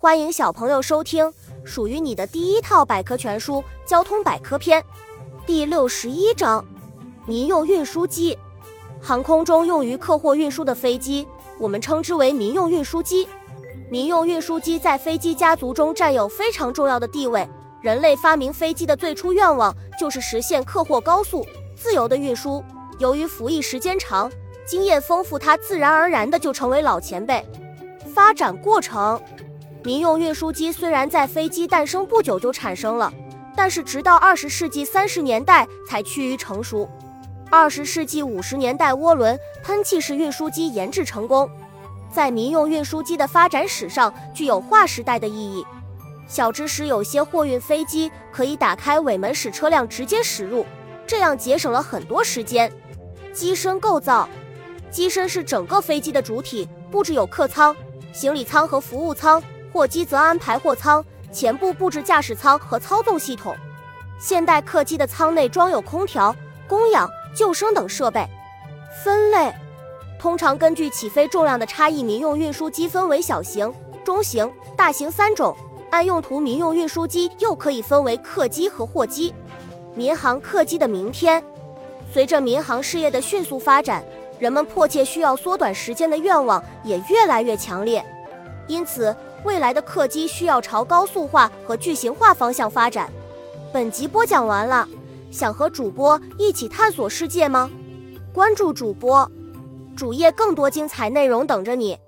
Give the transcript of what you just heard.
欢迎小朋友收听属于你的第一套百科全书《交通百科篇》第六十一章：民用运输机。航空中用于客货运输的飞机，我们称之为民用运输机。民用运输机在飞机家族中占有非常重要的地位。人类发明飞机的最初愿望就是实现客货高速、自由的运输。由于服役时间长、经验丰富，它自然而然的就成为老前辈。发展过程。民用运输机虽然在飞机诞生不久就产生了，但是直到二十世纪三十年代才趋于成熟。二十世纪五十年代，涡轮喷气式运输机研制成功，在民用运输机的发展史上具有划时代的意义。小知识：有些货运飞机可以打开尾门，使车辆直接驶入，这样节省了很多时间。机身构造：机身是整个飞机的主体，布置有客舱、行李舱和服务舱。货机则安排货舱，前部布置驾驶舱和操纵系统。现代客机的舱内装有空调、供氧、救生等设备。分类通常根据起飞重量的差异，民用运输机分为小型、中型、大型三种。按用途，民用运输机又可以分为客机和货机。民航客机的明天，随着民航事业的迅速发展，人们迫切需要缩短时间的愿望也越来越强烈，因此。未来的客机需要朝高速化和巨型化方向发展。本集播讲完了，想和主播一起探索世界吗？关注主播主页，更多精彩内容等着你。